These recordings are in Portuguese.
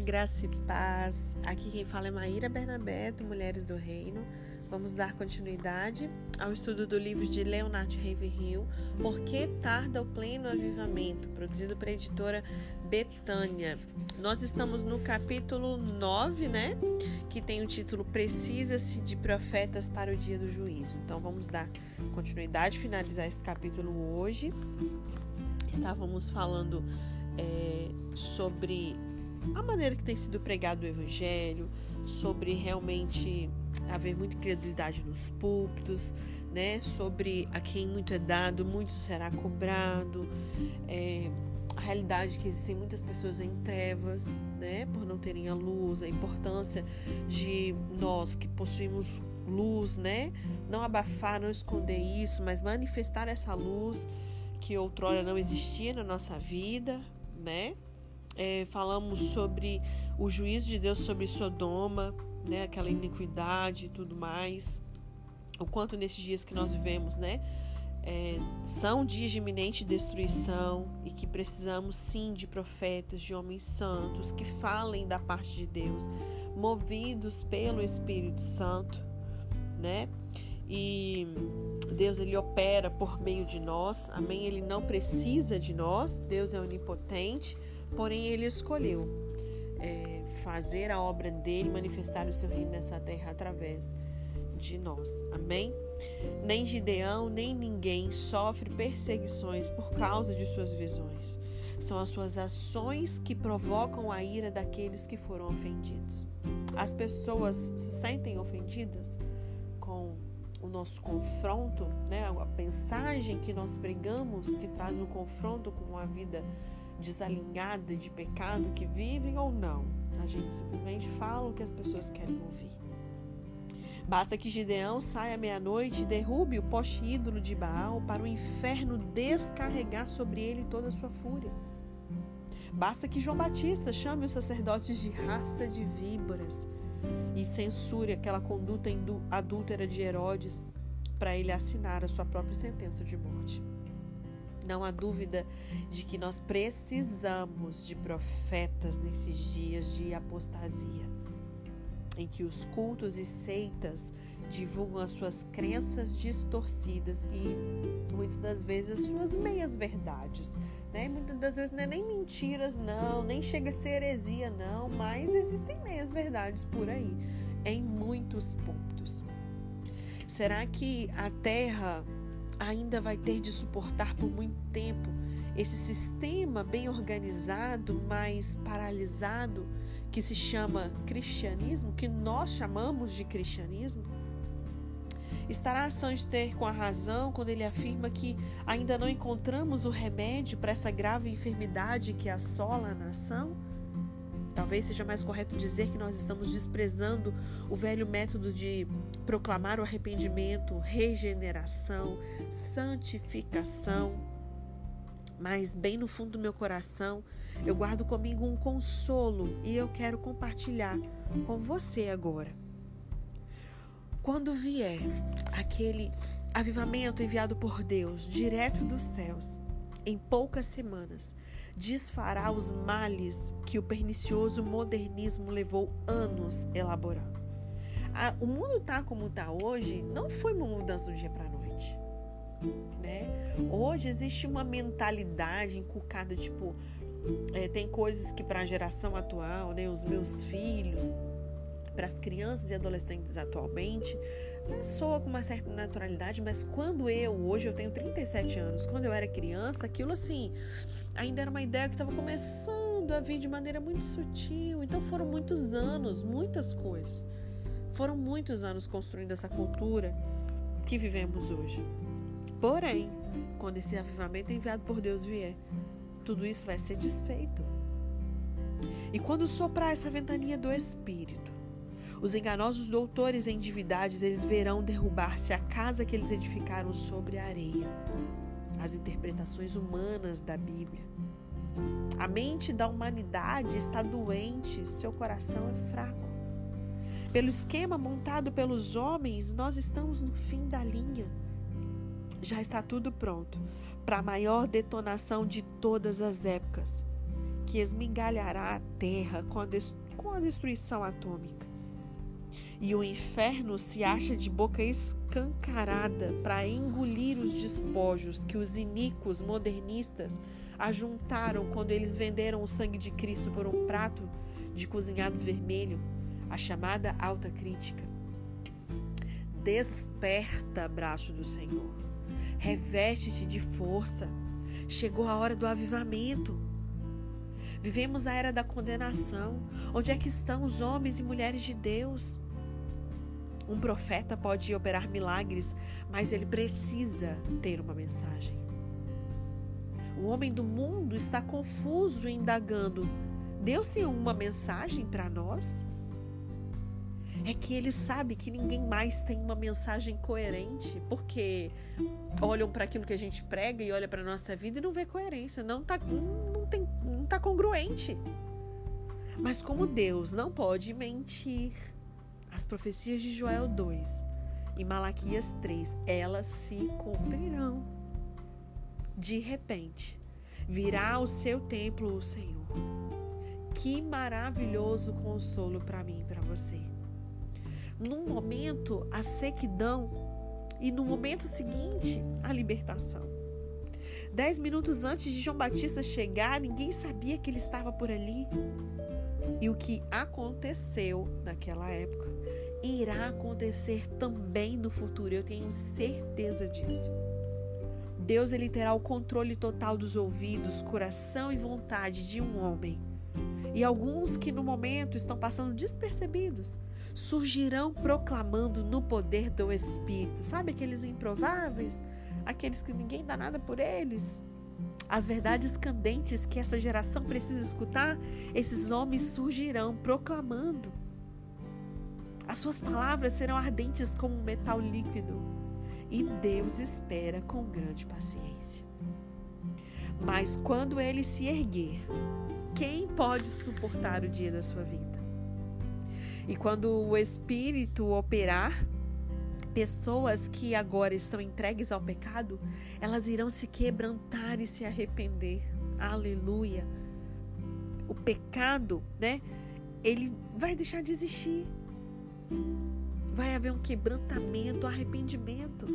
graça e paz. Aqui quem fala é Maíra Bernabeto, Mulheres do Reino. Vamos dar continuidade ao estudo do livro de Leonard Ravenhill, Por que tarda o pleno avivamento, produzido pela editora Betânia. Nós estamos no capítulo 9, né? Que tem o título Precisa-se de profetas para o dia do juízo. Então vamos dar continuidade, finalizar esse capítulo hoje. Estávamos falando é, sobre a maneira que tem sido pregado o evangelho, sobre realmente haver muita incredulidade nos púlpitos, né? Sobre a quem muito é dado, muito será cobrado. É, a realidade que existem muitas pessoas em trevas, né? Por não terem a luz, a importância de nós que possuímos luz, né? Não abafar, não esconder isso, mas manifestar essa luz que outrora não existia na nossa vida, né? É, falamos sobre o juízo de Deus sobre Sodoma, né? Aquela iniquidade e tudo mais. O quanto nesses dias que nós vivemos, né? É, são dias de iminente destruição e que precisamos sim de profetas, de homens santos que falem da parte de Deus, movidos pelo Espírito Santo, né? E Deus ele opera por meio de nós, amém? Ele não precisa de nós, Deus é onipotente, porém ele escolheu é, fazer a obra dele, manifestar o seu reino nessa terra através de nós, amém? Nem Gideão, nem ninguém sofre perseguições por causa de suas visões. São as suas ações que provocam a ira daqueles que foram ofendidos. As pessoas se sentem ofendidas com o nosso confronto, né? a mensagem que nós pregamos, que traz um confronto com a vida desalinhada de pecado que vivem ou não. A gente simplesmente fala o que as pessoas querem ouvir. Basta que Gideão saia meia-noite e derrube o poste ídolo de Baal para o inferno descarregar sobre ele toda a sua fúria. Basta que João Batista chame os sacerdotes de raça de víboras e censure aquela conduta adúltera de Herodes para ele assinar a sua própria sentença de morte. Não há dúvida de que nós precisamos de profetas nesses dias de apostasia, em que os cultos e seitas divulgam as suas crenças distorcidas e muitas das vezes as suas meias verdades, né? Muitas das vezes não é nem mentiras não, nem chega a ser heresia não, mas existem meias verdades por aí em muitos pontos. Será que a Terra ainda vai ter de suportar por muito tempo esse sistema bem organizado, mas paralisado, que se chama cristianismo, que nós chamamos de cristianismo? Estará Sanchez com a razão quando ele afirma que ainda não encontramos o remédio para essa grave enfermidade que assola a nação? Talvez seja mais correto dizer que nós estamos desprezando o velho método de proclamar o arrependimento, regeneração, santificação. Mas, bem no fundo do meu coração, eu guardo comigo um consolo e eu quero compartilhar com você agora. Quando vier aquele avivamento enviado por Deus, direto dos céus, em poucas semanas, desfará os males que o pernicioso modernismo levou anos elaborando. o mundo está como está hoje, não foi uma mudança do dia para a noite. Né? Hoje existe uma mentalidade inculcada, tipo, é, tem coisas que para a geração atual, né, os meus filhos, para as crianças e adolescentes atualmente, soa com uma certa naturalidade, mas quando eu, hoje eu tenho 37 anos, quando eu era criança, aquilo assim, ainda era uma ideia que estava começando a vir de maneira muito sutil. Então foram muitos anos, muitas coisas. Foram muitos anos construindo essa cultura que vivemos hoje. Porém, quando esse avivamento enviado por Deus vier, tudo isso vai ser desfeito. E quando soprar essa ventania do Espírito, os enganosos doutores em divindades, eles verão derrubar-se a casa que eles edificaram sobre a areia. As interpretações humanas da Bíblia. A mente da humanidade está doente, seu coração é fraco. Pelo esquema montado pelos homens, nós estamos no fim da linha. Já está tudo pronto para a maior detonação de todas as épocas que esmigalhará a terra com a, com a destruição atômica. E o inferno se acha de boca escancarada para engolir os despojos que os iníquos modernistas ajuntaram quando eles venderam o sangue de Cristo por um prato de cozinhado vermelho, a chamada alta crítica. Desperta, braço do Senhor. Reveste-te de força. Chegou a hora do avivamento. Vivemos a era da condenação. Onde é que estão os homens e mulheres de Deus? Um profeta pode operar milagres, mas ele precisa ter uma mensagem. O homem do mundo está confuso e indagando: Deus tem uma mensagem para nós? É que ele sabe que ninguém mais tem uma mensagem coerente, porque olham para aquilo que a gente prega e olha para nossa vida e não vê coerência, não tá, não não tá congruente. Mas como Deus não pode mentir, as profecias de Joel 2 e Malaquias 3, elas se cumprirão. De repente, virá ao seu templo o Senhor. Que maravilhoso consolo para mim e para você. Num momento, a sequidão e no momento seguinte, a libertação. Dez minutos antes de João Batista chegar, ninguém sabia que ele estava por ali. E o que aconteceu naquela época irá acontecer também no futuro, eu tenho certeza disso. Deus ele terá o controle total dos ouvidos, coração e vontade de um homem. E alguns que no momento estão passando despercebidos surgirão proclamando no poder do Espírito. Sabe aqueles improváveis? Aqueles que ninguém dá nada por eles? As verdades candentes que essa geração precisa escutar, esses homens surgirão proclamando. As suas palavras serão ardentes como um metal líquido. E Deus espera com grande paciência. Mas quando ele se erguer, quem pode suportar o dia da sua vida? E quando o Espírito operar, pessoas que agora estão entregues ao pecado, elas irão se quebrantar e se arrepender. Aleluia. O pecado, né? Ele vai deixar de existir. Vai haver um quebrantamento, arrependimento.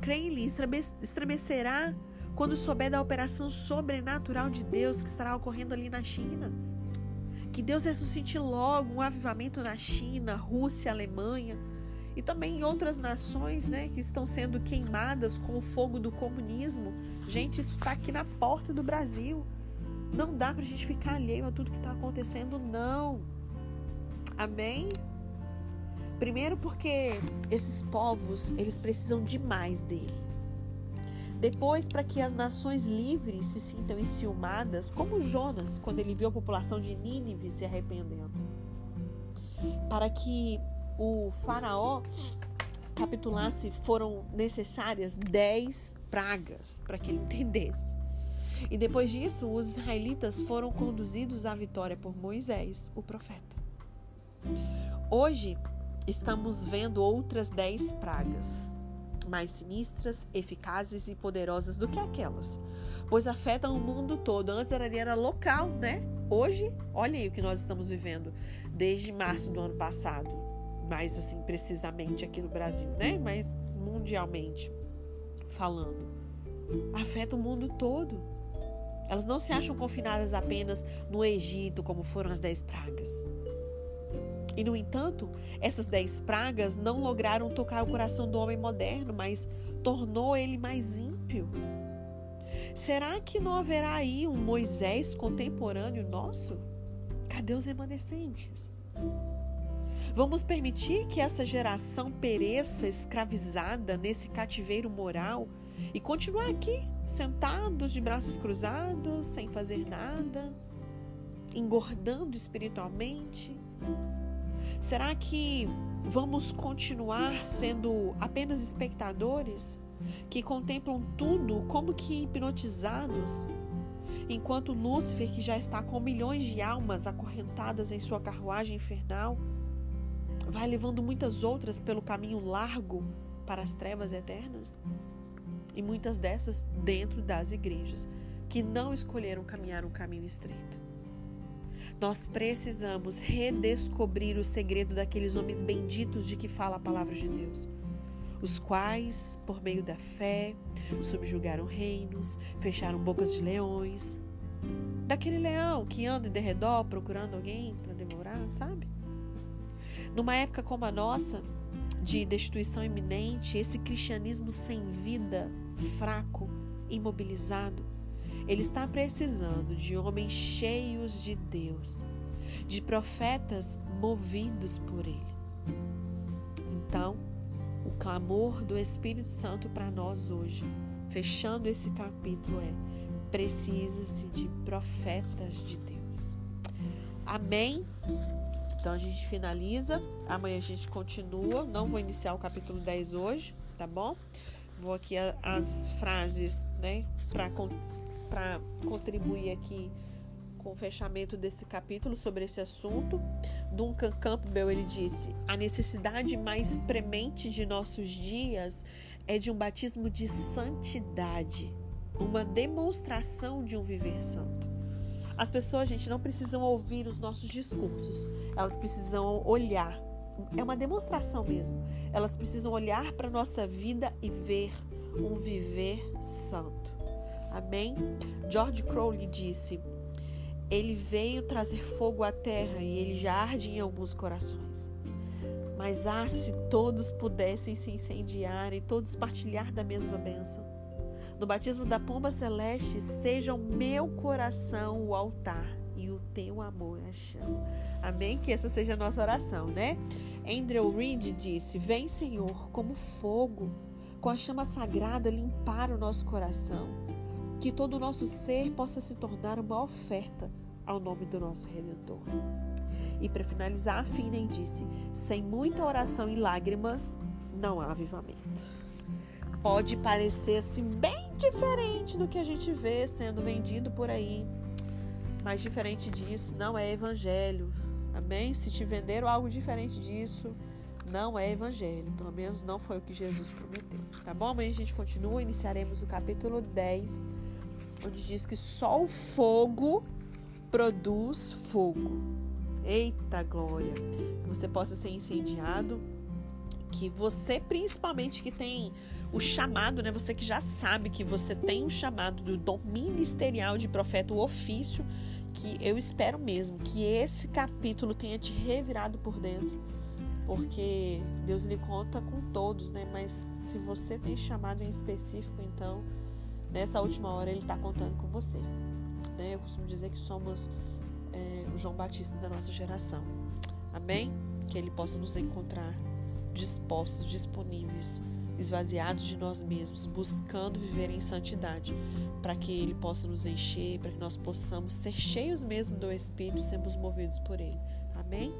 Creio-lhe, estremecerá quando souber da operação sobrenatural de Deus que estará ocorrendo ali na China. Que Deus ressuscite logo um avivamento na China, Rússia, Alemanha e também em outras nações né, que estão sendo queimadas com o fogo do comunismo. Gente, isso está aqui na porta do Brasil. Não dá para a gente ficar alheio a tudo que está acontecendo, não. Amém? Primeiro porque esses povos, eles precisam demais dele. Depois, para que as nações livres se sintam enciumadas, como Jonas, quando ele viu a população de Nínive se arrependendo. Para que o faraó capitulasse, foram necessárias dez pragas para que ele entendesse. E depois disso, os israelitas foram conduzidos à vitória por Moisés, o profeta. Hoje estamos vendo outras dez pragas, mais sinistras, eficazes e poderosas do que aquelas, pois afetam o mundo todo. Antes era, era local, né? Hoje, olha aí o que nós estamos vivendo desde março do ano passado, mais assim precisamente aqui no Brasil, né? Mas mundialmente falando, afeta o mundo todo. Elas não se acham confinadas apenas no Egito, como foram as dez pragas. E, no entanto, essas dez pragas não lograram tocar o coração do homem moderno, mas tornou ele mais ímpio. Será que não haverá aí um Moisés contemporâneo nosso? Cadê os remanescentes? Vamos permitir que essa geração pereça escravizada nesse cativeiro moral e continuar aqui, sentados de braços cruzados, sem fazer nada, engordando espiritualmente? Será que vamos continuar sendo apenas espectadores que contemplam tudo como que hipnotizados? Enquanto Lúcifer, que já está com milhões de almas acorrentadas em sua carruagem infernal, vai levando muitas outras pelo caminho largo para as trevas eternas? E muitas dessas dentro das igrejas. que não escolheram caminhar um caminho estreito. Nós precisamos redescobrir o segredo daqueles homens benditos de que fala a palavra de Deus, os quais, por meio da fé, subjugaram reinos, fecharam bocas de leões. Daquele leão que anda em derredor procurando alguém para devorar, sabe? Numa época como a nossa, de destituição iminente, esse cristianismo sem vida, fraco, imobilizado, ele está precisando de homens cheios de Deus, de profetas movidos por Ele. Então, o clamor do Espírito Santo para nós hoje, fechando esse capítulo, é: precisa-se de profetas de Deus. Amém? Então a gente finaliza. Amanhã a gente continua. Não vou iniciar o capítulo 10 hoje, tá bom? Vou aqui as frases, né, para contribuir aqui com o fechamento desse capítulo sobre esse assunto. Duncan Campbell ele disse: "A necessidade mais premente de nossos dias é de um batismo de santidade, uma demonstração de um viver santo." As pessoas, gente, não precisam ouvir os nossos discursos, elas precisam olhar. É uma demonstração mesmo. Elas precisam olhar para a nossa vida e ver um viver santo. Amém? George Crowley disse: Ele veio trazer fogo à terra e ele já arde em alguns corações. Mas ah, se todos pudessem se incendiar e todos partilhar da mesma bênção. No batismo da pomba celeste, seja o meu coração o altar e o teu amor a chama. Amém? Que essa seja a nossa oração, né? Andrew Reed disse: Vem, Senhor, como fogo, com a chama sagrada limpar o nosso coração que todo o nosso ser possa se tornar uma oferta ao nome do nosso Redentor. E para finalizar, a disse: sem muita oração e lágrimas, não há avivamento. Pode parecer assim bem diferente do que a gente vê sendo vendido por aí, mas diferente disso não é evangelho. Amém? Se te venderam algo diferente disso, não é evangelho. Pelo menos não foi o que Jesus prometeu. Tá bom? Amanhã a gente continua, iniciaremos o capítulo 10 onde diz que só o fogo produz fogo. Eita glória! Que você possa ser incendiado, que você, principalmente que tem o chamado, né? Você que já sabe que você tem o chamado do dom ministerial de profeta, o ofício, que eu espero mesmo que esse capítulo tenha te revirado por dentro. Porque Deus lhe conta com todos, né? Mas se você tem chamado em específico, então nessa última hora ele está contando com você. Né? Eu costumo dizer que somos é, o João Batista da nossa geração. Amém? Que ele possa nos encontrar dispostos, disponíveis, esvaziados de nós mesmos, buscando viver em santidade, para que ele possa nos encher, para que nós possamos ser cheios mesmo do Espírito, sermos movidos por ele. Amém?